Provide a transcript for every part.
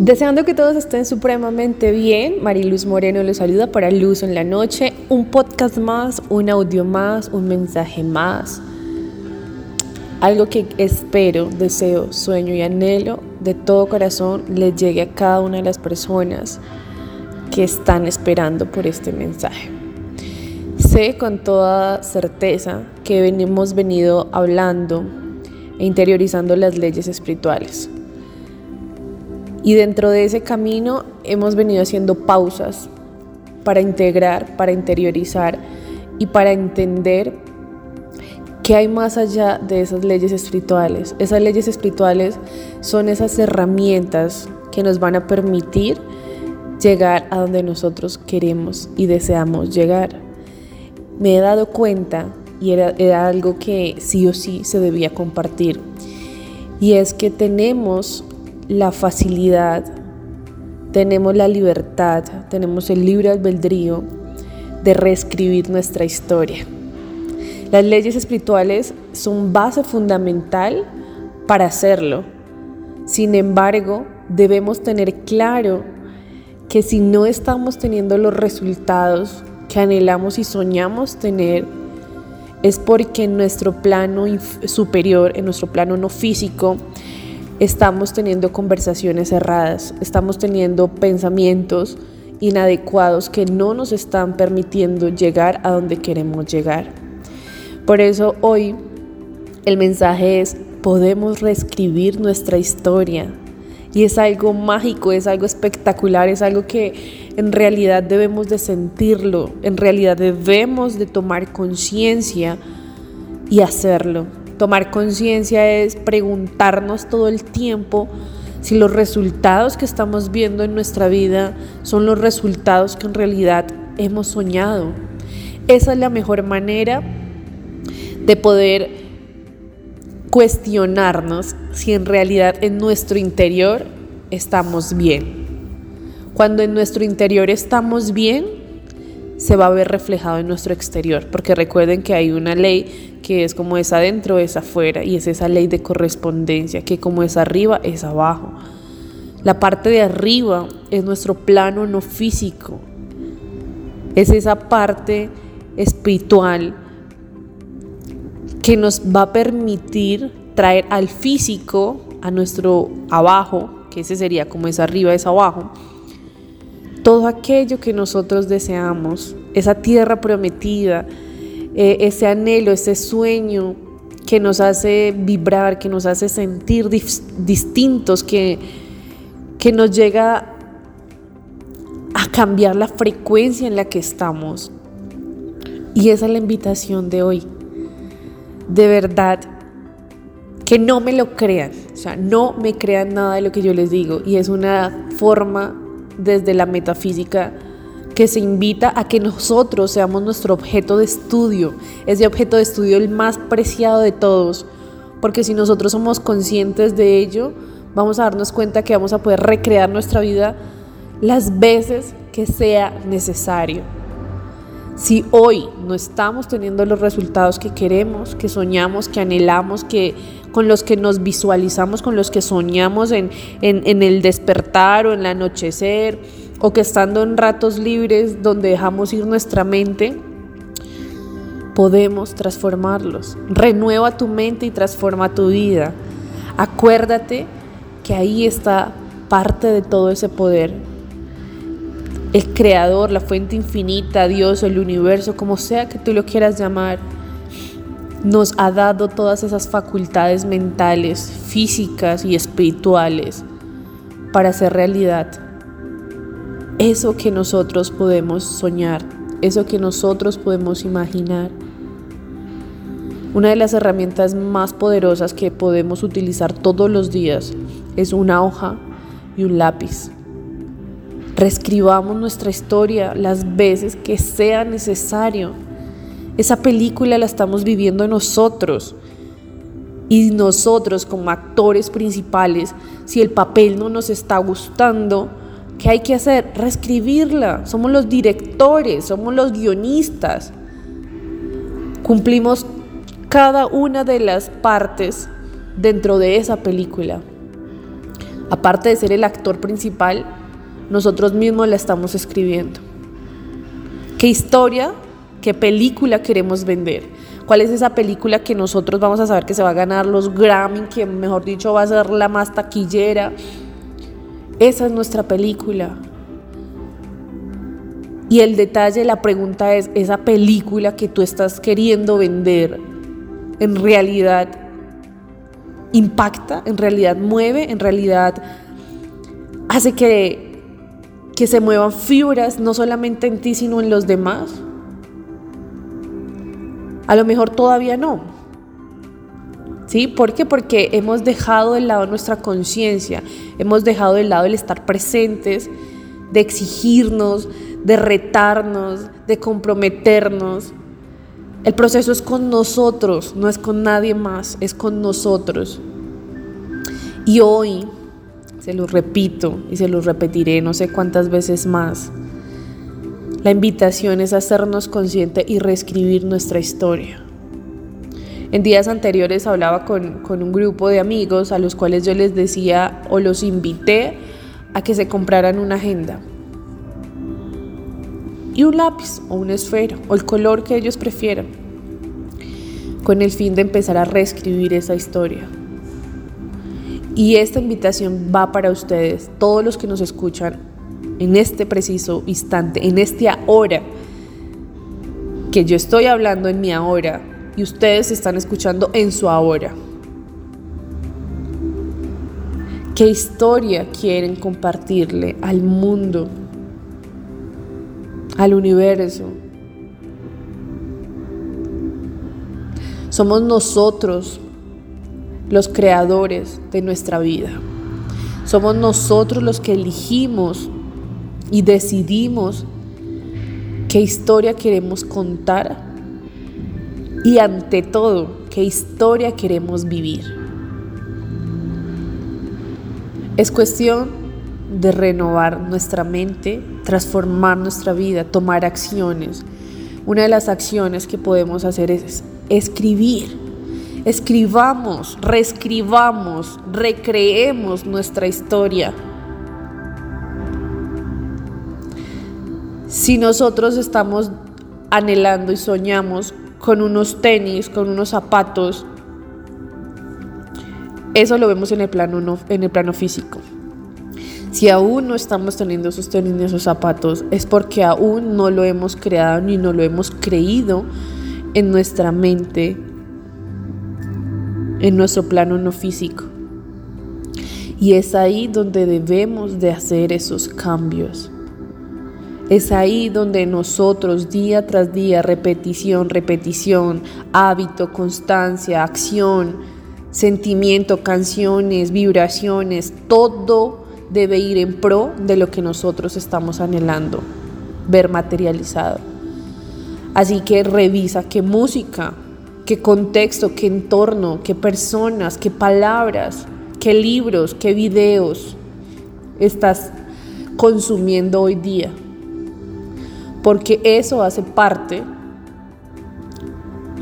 Deseando que todos estén supremamente bien, Mariluz Moreno les saluda para Luz en la Noche, un podcast más, un audio más, un mensaje más. Algo que espero, deseo, sueño y anhelo de todo corazón les llegue a cada una de las personas que están esperando por este mensaje. Sé con toda certeza que hemos venido hablando e interiorizando las leyes espirituales y dentro de ese camino hemos venido haciendo pausas para integrar, para interiorizar y para entender qué hay más allá de esas leyes espirituales. Esas leyes espirituales son esas herramientas que nos van a permitir llegar a donde nosotros queremos y deseamos llegar. Me he dado cuenta, y era, era algo que sí o sí se debía compartir, y es que tenemos la facilidad, tenemos la libertad, tenemos el libre albedrío de reescribir nuestra historia. Las leyes espirituales son base fundamental para hacerlo. Sin embargo, debemos tener claro que si no estamos teniendo los resultados que anhelamos y soñamos tener, es porque en nuestro plano superior, en nuestro plano no físico, estamos teniendo conversaciones erradas, estamos teniendo pensamientos inadecuados que no nos están permitiendo llegar a donde queremos llegar. Por eso hoy el mensaje es, podemos reescribir nuestra historia. Y es algo mágico, es algo espectacular, es algo que en realidad debemos de sentirlo, en realidad debemos de tomar conciencia y hacerlo. Tomar conciencia es preguntarnos todo el tiempo si los resultados que estamos viendo en nuestra vida son los resultados que en realidad hemos soñado. Esa es la mejor manera de poder cuestionarnos si en realidad en nuestro interior estamos bien. Cuando en nuestro interior estamos bien, se va a ver reflejado en nuestro exterior, porque recuerden que hay una ley que es como es adentro, es afuera, y es esa ley de correspondencia, que como es arriba, es abajo. La parte de arriba es nuestro plano no físico, es esa parte espiritual que nos va a permitir traer al físico, a nuestro abajo, que ese sería como es arriba, es abajo, todo aquello que nosotros deseamos, esa tierra prometida, eh, ese anhelo, ese sueño que nos hace vibrar, que nos hace sentir distintos, que, que nos llega a cambiar la frecuencia en la que estamos. Y esa es la invitación de hoy. De verdad, que no me lo crean, o sea, no me crean nada de lo que yo les digo. Y es una forma desde la metafísica que se invita a que nosotros seamos nuestro objeto de estudio, ese objeto de estudio el más preciado de todos, porque si nosotros somos conscientes de ello, vamos a darnos cuenta que vamos a poder recrear nuestra vida las veces que sea necesario. Si hoy no estamos teniendo los resultados que queremos, que soñamos, que anhelamos, que con los que nos visualizamos, con los que soñamos en, en, en el despertar o en el anochecer, o que estando en ratos libres donde dejamos ir nuestra mente, podemos transformarlos. Renueva tu mente y transforma tu vida. Acuérdate que ahí está parte de todo ese poder. El creador, la fuente infinita, Dios, el universo, como sea que tú lo quieras llamar, nos ha dado todas esas facultades mentales, físicas y espirituales para hacer realidad eso que nosotros podemos soñar, eso que nosotros podemos imaginar. Una de las herramientas más poderosas que podemos utilizar todos los días es una hoja y un lápiz. Reescribamos nuestra historia las veces que sea necesario. Esa película la estamos viviendo nosotros. Y nosotros como actores principales, si el papel no nos está gustando, ¿Qué hay que hacer? Reescribirla. Somos los directores, somos los guionistas. Cumplimos cada una de las partes dentro de esa película. aparte de ser el actor principal, nosotros mismos la estamos escribiendo. ¿Qué historia, qué película queremos vender? ¿Cuál es esa película que nosotros vamos a saber que se va a ganar los Grammy, que mejor dicho va a ser la más taquillera? Esa es nuestra película. Y el detalle, la pregunta es, ¿esa película que tú estás queriendo vender en realidad impacta, en realidad mueve, en realidad hace que, que se muevan fibras no solamente en ti, sino en los demás? A lo mejor todavía no. ¿Sí? ¿Por qué? Porque hemos dejado de lado nuestra conciencia, hemos dejado de lado el estar presentes, de exigirnos, de retarnos, de comprometernos. El proceso es con nosotros, no es con nadie más, es con nosotros. Y hoy, se lo repito y se lo repetiré no sé cuántas veces más, la invitación es hacernos consciente y reescribir nuestra historia. En días anteriores hablaba con, con, un grupo de amigos a los cuales yo les decía o los invité a que se compraran una agenda y un lápiz o una esfera o el color que ellos prefieran, con el fin de empezar a reescribir esa historia. Y esta invitación va para ustedes, todos los que nos escuchan en este preciso instante, en este ahora, que yo estoy hablando en mi ahora y ustedes están escuchando en su ahora. ¿Qué historia quieren compartirle al mundo al universo. Somos nosotros los creadores de nuestra vida. Somos nosotros los que elegimos y decidimos qué historia queremos contar y ante todo, qué historia queremos vivir. Es cuestión de renovar nuestra mente, transformar nuestra vida, tomar acciones. Una de las acciones que podemos hacer es escribir. Escribamos, reescribamos, recreemos nuestra historia. Si nosotros estamos anhelando y soñamos con unos tenis, con unos zapatos, eso lo vemos en el plano, en el plano físico. Si aún no estamos teniendo esos tenis ni esos zapatos, es porque aún no lo hemos creado ni no lo hemos creído en nuestra mente, en nuestro plano no físico. Y es ahí donde debemos de hacer esos cambios. Es ahí donde nosotros día tras día, repetición, repetición, hábito, constancia, acción, sentimiento, canciones, vibraciones, todo debe ir en pro de lo que nosotros estamos anhelando ver materializado. Así que revisa qué música, qué contexto, qué entorno, qué personas, qué palabras, qué libros, qué videos estás consumiendo hoy día. Porque eso hace parte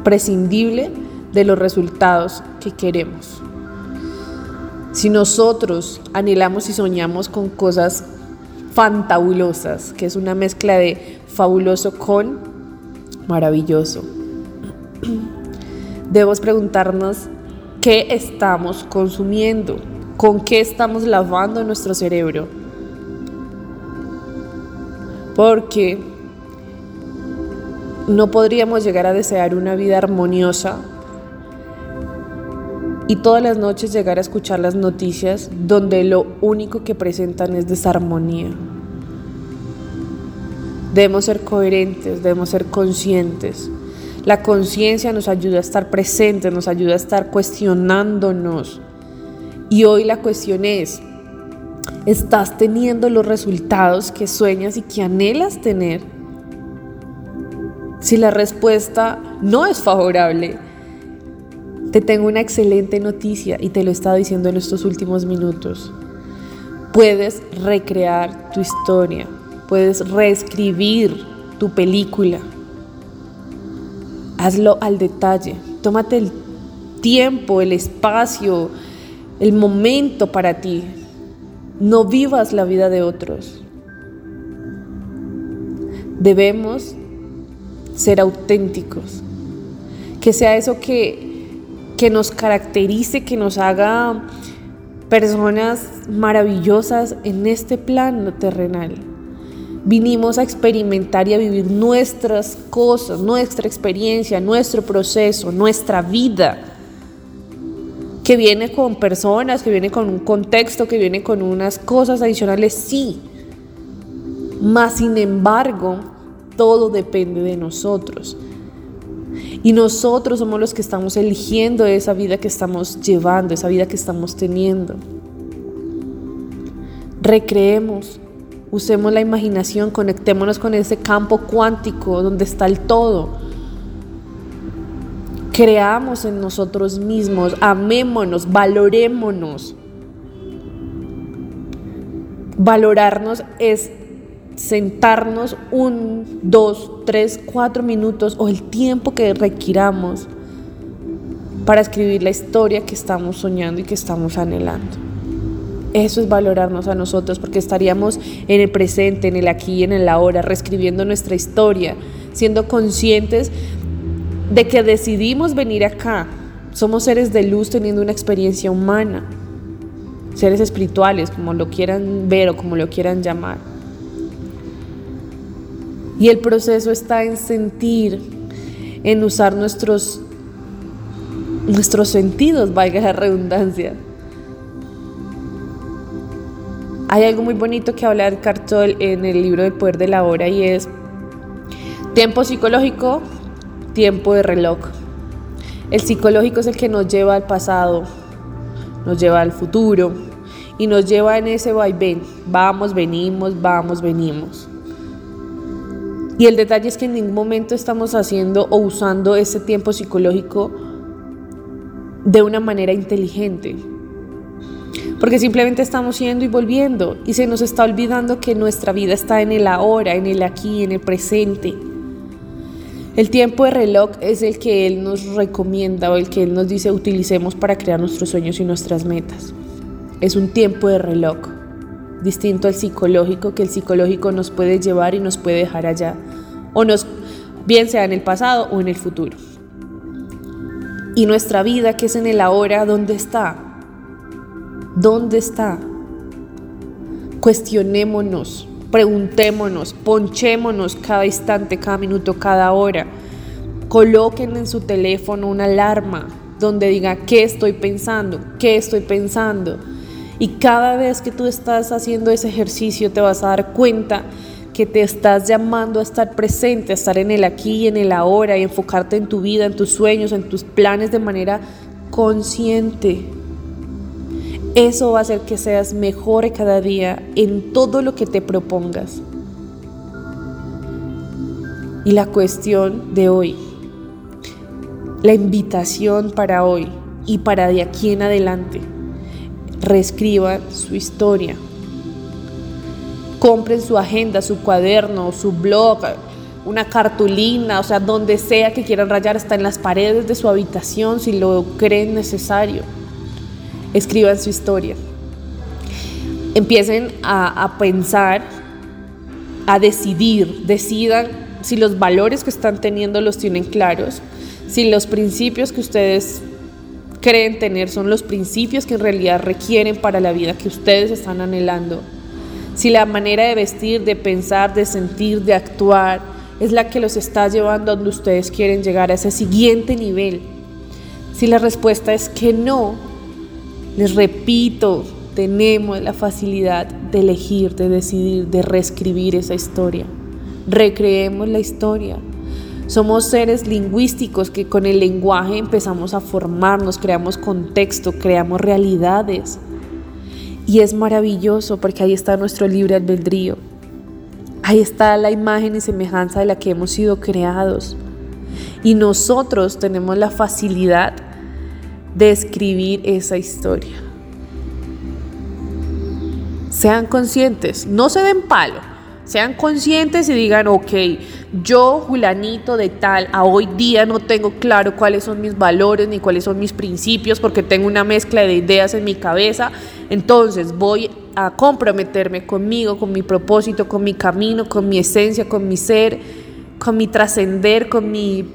prescindible de los resultados que queremos. Si nosotros anhelamos y soñamos con cosas fantabulosas, que es una mezcla de fabuloso con maravilloso, debemos preguntarnos qué estamos consumiendo, con qué estamos lavando nuestro cerebro. Porque no podríamos llegar a desear una vida armoniosa y todas las noches llegar a escuchar las noticias donde lo único que presentan es desarmonía. Debemos ser coherentes, debemos ser conscientes. La conciencia nos ayuda a estar presentes, nos ayuda a estar cuestionándonos. Y hoy la cuestión es, ¿estás teniendo los resultados que sueñas y que anhelas tener? Si la respuesta no es favorable, te tengo una excelente noticia y te lo he estado diciendo en estos últimos minutos. Puedes recrear tu historia, puedes reescribir tu película. Hazlo al detalle, tómate el tiempo, el espacio, el momento para ti. No vivas la vida de otros. Debemos ser auténticos. Que sea eso que, que nos caracterice, que nos haga personas maravillosas en este plano terrenal. Vinimos a experimentar y a vivir nuestras cosas, nuestra experiencia, nuestro proceso, nuestra vida, que viene con personas, que viene con un contexto, que viene con unas cosas adicionales, sí. Mas, sin embargo, todo depende de nosotros. Y nosotros somos los que estamos eligiendo esa vida que estamos llevando, esa vida que estamos teniendo. Recreemos, usemos la imaginación, conectémonos con ese campo cuántico donde está el todo. Creamos en nosotros mismos, amémonos, valorémonos. Valorarnos es sentarnos un, dos, tres, cuatro minutos o el tiempo que requiramos para escribir la historia que estamos soñando y que estamos anhelando. Eso es valorarnos a nosotros porque estaríamos en el presente, en el aquí en el ahora, reescribiendo nuestra historia, siendo conscientes de que decidimos venir acá. Somos seres de luz teniendo una experiencia humana, seres espirituales, como lo quieran ver o como lo quieran llamar. Y el proceso está en sentir, en usar nuestros, nuestros sentidos, valga la redundancia. Hay algo muy bonito que habla el Cartol en el libro del poder de la hora y es tiempo psicológico, tiempo de reloj. El psicológico es el que nos lleva al pasado, nos lleva al futuro y nos lleva en ese vaivén. Vamos, venimos, vamos, venimos. Y el detalle es que en ningún momento estamos haciendo o usando ese tiempo psicológico de una manera inteligente. Porque simplemente estamos yendo y volviendo y se nos está olvidando que nuestra vida está en el ahora, en el aquí, en el presente. El tiempo de reloj es el que Él nos recomienda o el que Él nos dice utilicemos para crear nuestros sueños y nuestras metas. Es un tiempo de reloj distinto al psicológico, que el psicológico nos puede llevar y nos puede dejar allá, o nos, bien sea en el pasado o en el futuro. Y nuestra vida, que es en el ahora, ¿dónde está? ¿Dónde está? Cuestionémonos, preguntémonos, ponchémonos cada instante, cada minuto, cada hora. Coloquen en su teléfono una alarma donde diga qué estoy pensando, qué estoy pensando y cada vez que tú estás haciendo ese ejercicio te vas a dar cuenta que te estás llamando a estar presente, a estar en el aquí y en el ahora y enfocarte en tu vida, en tus sueños, en tus planes de manera consciente. Eso va a hacer que seas mejor cada día en todo lo que te propongas. Y la cuestión de hoy, la invitación para hoy y para de aquí en adelante reescriban su historia. Compren su agenda, su cuaderno, su blog, una cartulina, o sea, donde sea que quieran rayar, está en las paredes de su habitación si lo creen necesario. Escriban su historia. Empiecen a, pensar, a decidir, decidan si los valores que están teniendo los tienen claros, si los principios que ustedes creen tener son los principios que en realidad requieren para la vida que ustedes están anhelando. Si la manera de vestir, de pensar, de sentir, de actuar es la que los está llevando a donde ustedes quieren llegar, a ese siguiente nivel. Si la respuesta es que no, les repito, tenemos la facilidad de elegir, de decidir, de reescribir esa historia. Recreemos la historia. Somos seres lingüísticos que con el lenguaje empezamos a formarnos, creamos contexto, creamos realidades. Y es maravilloso porque ahí está nuestro libre albedrío. Ahí está la imagen y semejanza de la que hemos sido creados. Y nosotros tenemos la facilidad de escribir esa historia. Sean conscientes, no se den palo. Sean conscientes y digan, ok, yo, Julanito de tal, a hoy día no tengo claro cuáles son mis valores ni cuáles son mis principios porque tengo una mezcla de ideas en mi cabeza. Entonces voy a comprometerme conmigo, con mi propósito, con mi camino, con mi esencia, con mi ser, con mi trascender, con mi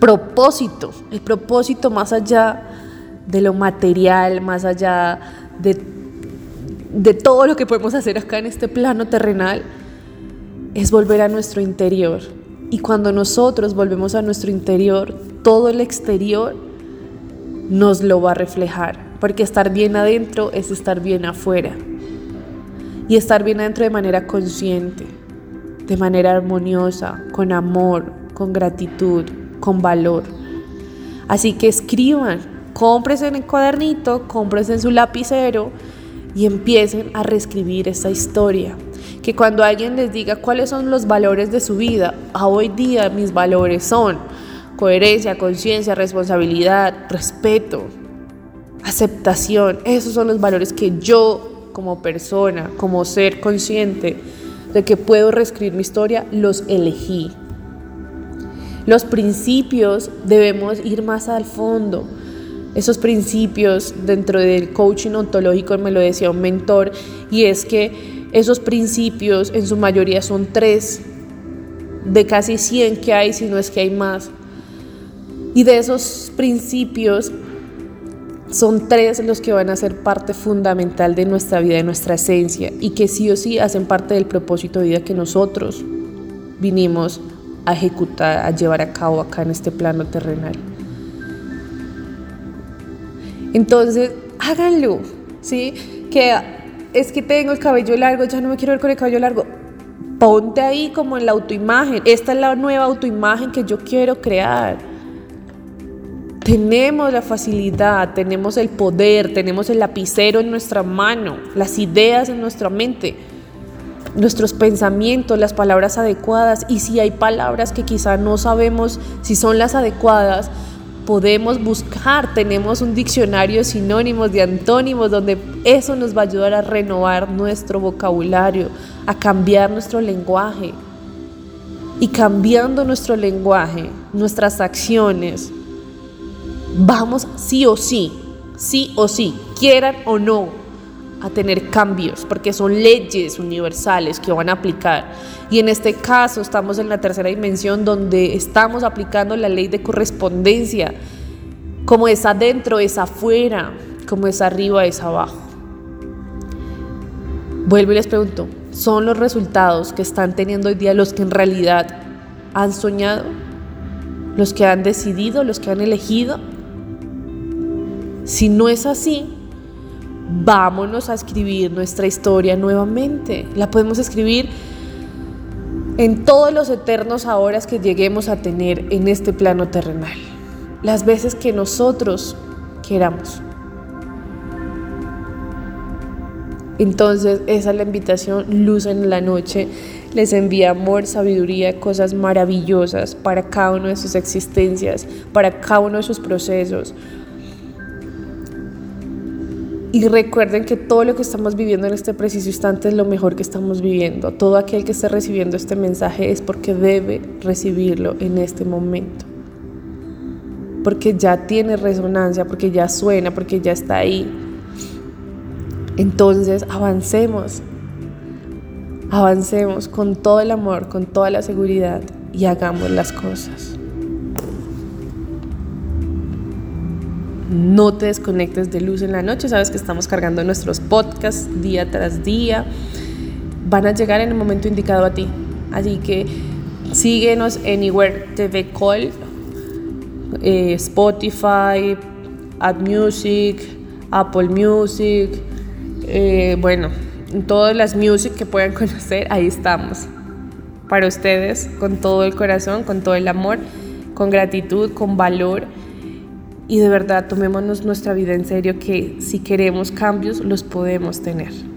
propósito. El propósito más allá de lo material, más allá de, de todo lo que podemos hacer acá en este plano terrenal, es volver a nuestro interior. Y cuando nosotros volvemos a nuestro interior, todo el exterior nos lo va a reflejar. Porque estar bien adentro es estar bien afuera. Y estar bien adentro de manera consciente, de manera armoniosa, con amor, con gratitud, con valor. Así que escriban, cómprense en el cuadernito, cómprense en su lapicero y empiecen a reescribir esa historia. Que cuando alguien les diga cuáles son los valores de su vida, a hoy día mis valores son coherencia, conciencia, responsabilidad, respeto, aceptación. Esos son los valores que yo como persona, como ser consciente de que puedo reescribir mi historia, los elegí. Los principios debemos ir más al fondo. Esos principios dentro del coaching ontológico me lo decía un mentor y es que esos principios en su mayoría son tres de casi 100 que hay, si no es que hay más. Y de esos principios son tres los que van a ser parte fundamental de nuestra vida, de nuestra esencia, y que sí o sí hacen parte del propósito de vida que nosotros vinimos a ejecutar, a llevar a cabo acá en este plano terrenal. Entonces, háganlo, ¿sí? Que es que tengo el cabello largo, ya no me quiero ver con el cabello largo. Ponte ahí como en la autoimagen. Esta es la nueva autoimagen que yo quiero crear. Tenemos la facilidad, tenemos el poder, tenemos el lapicero en nuestra mano, las ideas en nuestra mente nuestros pensamientos, las palabras adecuadas y si hay palabras que quizá no sabemos si son las adecuadas, podemos buscar, tenemos un diccionario sinónimos, de antónimos, donde eso nos va a ayudar a renovar nuestro vocabulario, a cambiar nuestro lenguaje. Y cambiando nuestro lenguaje, nuestras acciones, vamos sí o sí, sí o sí, quieran o no, a tener cambios, porque son leyes universales que van a aplicar. Y en este caso estamos en la tercera dimensión donde estamos aplicando la ley de correspondencia. Como es adentro, es afuera, como es arriba, es abajo. Vuelvo y les pregunto, ¿son los resultados que están teniendo hoy día los que en realidad han soñado? ¿Los que han decidido? ¿Los que han elegido? Si no es así, vámonos a escribir nuestra historia nuevamente. La podemos escribir en todos los eternos ahora que lleguemos a tener en este plano terrenal. Las veces que nosotros queramos. Entonces, esa es la invitación, luz en la noche. Les envía amor, sabiduría, cosas maravillosas para cada una de sus existencias, para cada uno de sus procesos, y recuerden que todo lo que estamos viviendo en este preciso instante es lo mejor que estamos viviendo. Todo aquel que esté recibiendo este mensaje es porque debe recibirlo en este momento. Porque ya tiene resonancia, porque ya suena, porque ya está ahí. Entonces avancemos. Avancemos con todo el amor, con toda la seguridad y hagamos las cosas. No te desconectes de luz en la noche. Sabes que estamos cargando nuestros podcasts día tras día. Van a llegar en el momento indicado a ti. Así que síguenos Anywhere TV Call, eh, Spotify, Ad Music, Apple Music, eh, bueno, todas las music que puedan conocer, ahí estamos. Para ustedes, con todo el corazón, con todo el amor, con gratitud, con valor y de verdad tomémonos nuestra vida en serio que si queremos cambios los podemos tener.